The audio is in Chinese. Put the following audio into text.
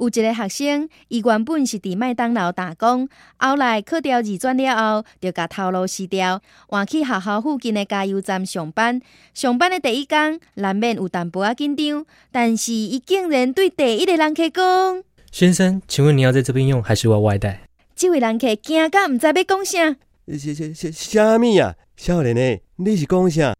有一个学生，伊原本是伫麦当劳打工，后来考调二转了后，就甲头路辞掉，换去学校附近的加油站上班。上班的第一天，难免有淡薄仔紧张，但是伊竟然对第一个人客讲：“先生，请问你要在这边用，还是我外带？”这位人客惊到毋知要讲啥。啥啥啥啥物啊？少年诶，你是讲啥？